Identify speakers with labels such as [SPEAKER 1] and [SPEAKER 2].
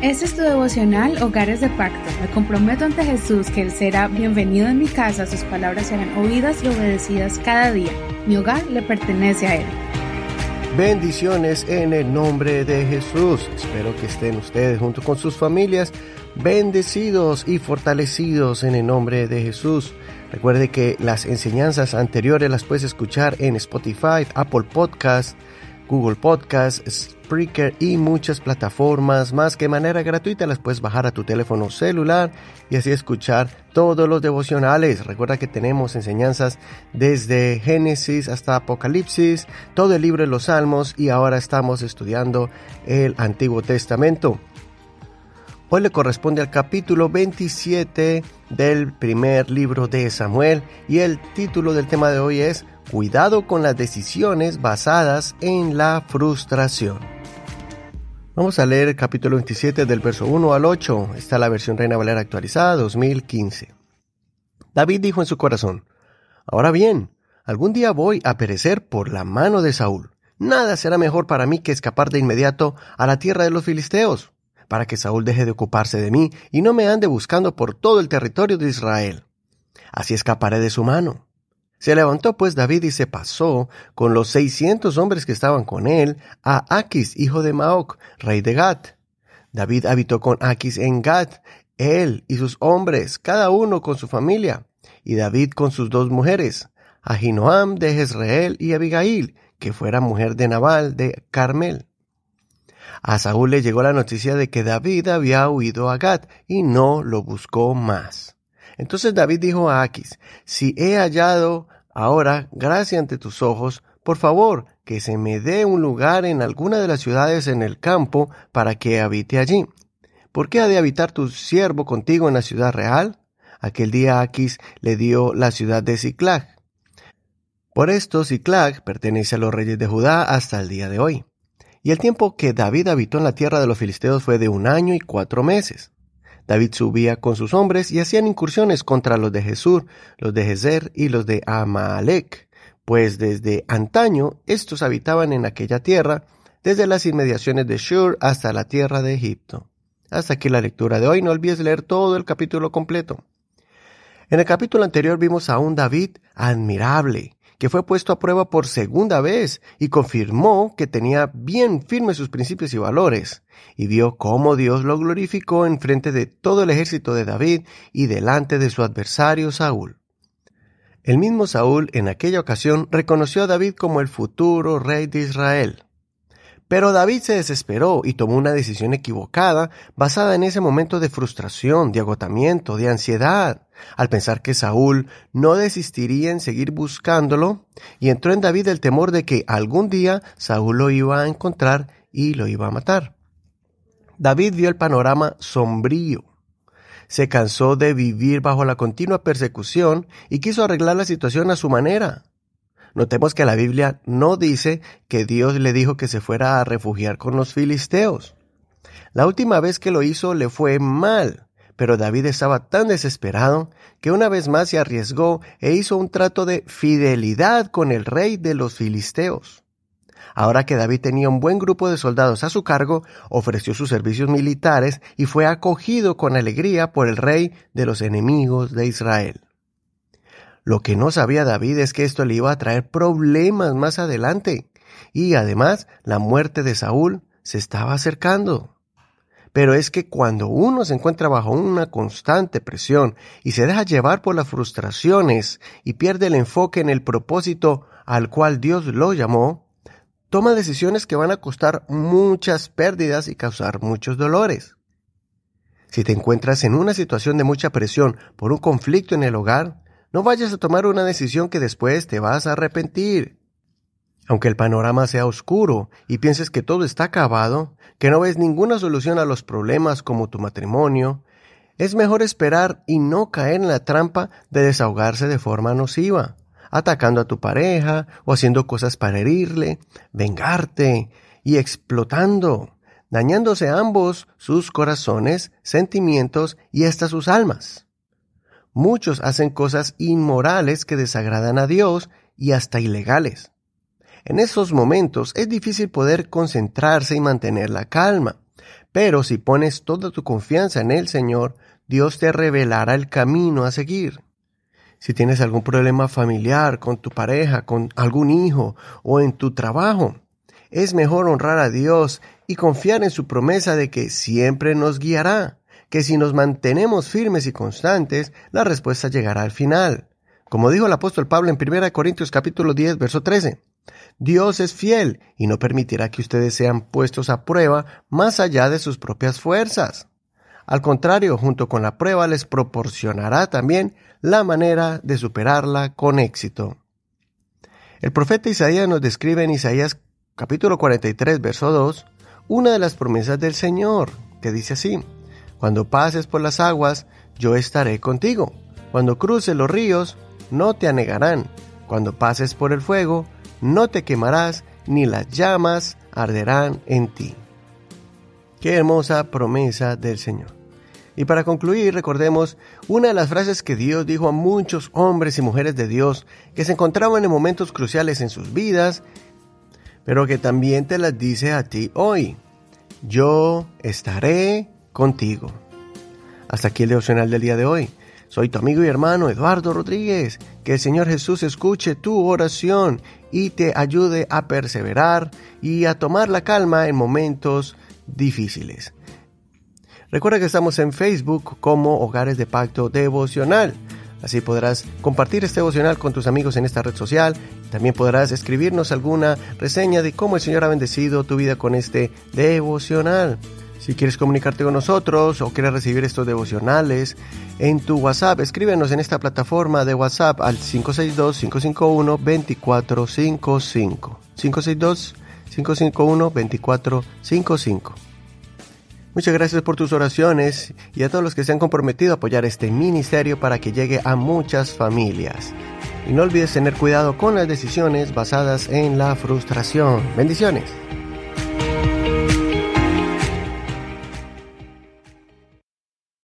[SPEAKER 1] Este es tu devocional Hogares de Pacto. Me comprometo ante Jesús que Él será bienvenido en mi casa, sus palabras serán oídas y obedecidas cada día. Mi hogar le pertenece a Él.
[SPEAKER 2] Bendiciones en el nombre de Jesús. Espero que estén ustedes junto con sus familias bendecidos y fortalecidos en el nombre de Jesús. Recuerde que las enseñanzas anteriores las puedes escuchar en Spotify, Apple Podcast, Google Podcast, Spreaker y muchas plataformas más que de manera gratuita las puedes bajar a tu teléfono celular y así escuchar todos los devocionales. Recuerda que tenemos enseñanzas desde Génesis hasta Apocalipsis, todo el libro de los Salmos y ahora estamos estudiando el Antiguo Testamento. Hoy le corresponde al capítulo 27 del primer libro de Samuel y el título del tema de hoy es Cuidado con las decisiones basadas en la frustración. Vamos a leer el capítulo 27 del verso 1 al 8. Está la versión Reina Valera actualizada 2015. David dijo en su corazón, Ahora bien, algún día voy a perecer por la mano de Saúl. Nada será mejor para mí que escapar de inmediato a la tierra de los filisteos, para que Saúl deje de ocuparse de mí y no me ande buscando por todo el territorio de Israel. Así escaparé de su mano. Se levantó pues David y se pasó con los seiscientos hombres que estaban con él a Aquis, hijo de Maoc, rey de Gat. David habitó con Aquis en Gat, él y sus hombres, cada uno con su familia, y David con sus dos mujeres, Ahinoam de Jezreel y Abigail, que fuera mujer de Nabal de Carmel. A Saúl le llegó la noticia de que David había huido a Gat y no lo buscó más. Entonces David dijo a Aquis, si he hallado ahora gracia ante tus ojos, por favor, que se me dé un lugar en alguna de las ciudades en el campo para que habite allí. ¿Por qué ha de habitar tu siervo contigo en la ciudad real? Aquel día Aquis le dio la ciudad de Ciclag. Por esto Ciclag pertenece a los reyes de Judá hasta el día de hoy. Y el tiempo que David habitó en la tierra de los filisteos fue de un año y cuatro meses. David subía con sus hombres y hacían incursiones contra los de Jesús, los de Jezer y los de Amalek, pues desde antaño estos habitaban en aquella tierra, desde las inmediaciones de Shur hasta la tierra de Egipto. Hasta aquí la lectura de hoy, no olvides leer todo el capítulo completo. En el capítulo anterior vimos a un David admirable, que fue puesto a prueba por segunda vez y confirmó que tenía bien firmes sus principios y valores, y vio cómo Dios lo glorificó en frente de todo el ejército de David y delante de su adversario Saúl. El mismo Saúl en aquella ocasión reconoció a David como el futuro rey de Israel. Pero David se desesperó y tomó una decisión equivocada basada en ese momento de frustración, de agotamiento, de ansiedad, al pensar que Saúl no desistiría en seguir buscándolo, y entró en David el temor de que algún día Saúl lo iba a encontrar y lo iba a matar. David vio el panorama sombrío. Se cansó de vivir bajo la continua persecución y quiso arreglar la situación a su manera. Notemos que la Biblia no dice que Dios le dijo que se fuera a refugiar con los filisteos. La última vez que lo hizo le fue mal, pero David estaba tan desesperado que una vez más se arriesgó e hizo un trato de fidelidad con el rey de los filisteos. Ahora que David tenía un buen grupo de soldados a su cargo, ofreció sus servicios militares y fue acogido con alegría por el rey de los enemigos de Israel. Lo que no sabía David es que esto le iba a traer problemas más adelante, y además la muerte de Saúl se estaba acercando. Pero es que cuando uno se encuentra bajo una constante presión y se deja llevar por las frustraciones y pierde el enfoque en el propósito al cual Dios lo llamó, toma decisiones que van a costar muchas pérdidas y causar muchos dolores. Si te encuentras en una situación de mucha presión por un conflicto en el hogar, no vayas a tomar una decisión que después te vas a arrepentir. Aunque el panorama sea oscuro y pienses que todo está acabado, que no ves ninguna solución a los problemas como tu matrimonio, es mejor esperar y no caer en la trampa de desahogarse de forma nociva, atacando a tu pareja o haciendo cosas para herirle, vengarte y explotando, dañándose ambos sus corazones, sentimientos y hasta sus almas. Muchos hacen cosas inmorales que desagradan a Dios y hasta ilegales. En esos momentos es difícil poder concentrarse y mantener la calma. Pero si pones toda tu confianza en el Señor, Dios te revelará el camino a seguir. Si tienes algún problema familiar con tu pareja, con algún hijo o en tu trabajo, es mejor honrar a Dios y confiar en su promesa de que siempre nos guiará, que si nos mantenemos firmes y constantes, la respuesta llegará al final. Como dijo el apóstol Pablo en 1 Corintios capítulo 10, verso 13, Dios es fiel y no permitirá que ustedes sean puestos a prueba más allá de sus propias fuerzas. Al contrario, junto con la prueba les proporcionará también la manera de superarla con éxito. El profeta Isaías nos describe en Isaías capítulo 43, verso 2, una de las promesas del Señor, que dice así, Cuando pases por las aguas, yo estaré contigo. Cuando cruces los ríos, no te anegarán. Cuando pases por el fuego, no te quemarás, ni las llamas arderán en ti. Qué hermosa promesa del Señor. Y para concluir, recordemos una de las frases que Dios dijo a muchos hombres y mujeres de Dios que se encontraban en momentos cruciales en sus vidas, pero que también te las dice a ti hoy. Yo estaré contigo. Hasta aquí el devocional del día de hoy. Soy tu amigo y hermano Eduardo Rodríguez. Que el Señor Jesús escuche tu oración y te ayude a perseverar y a tomar la calma en momentos difíciles. Recuerda que estamos en Facebook como Hogares de Pacto Devocional. Así podrás compartir este devocional con tus amigos en esta red social. También podrás escribirnos alguna reseña de cómo el Señor ha bendecido tu vida con este devocional. Si quieres comunicarte con nosotros o quieres recibir estos devocionales en tu WhatsApp, escríbenos en esta plataforma de WhatsApp al 562-551-2455. 562-551-2455. Muchas gracias por tus oraciones y a todos los que se han comprometido a apoyar este ministerio para que llegue a muchas familias. Y no olvides tener cuidado con las decisiones basadas en la frustración. Bendiciones.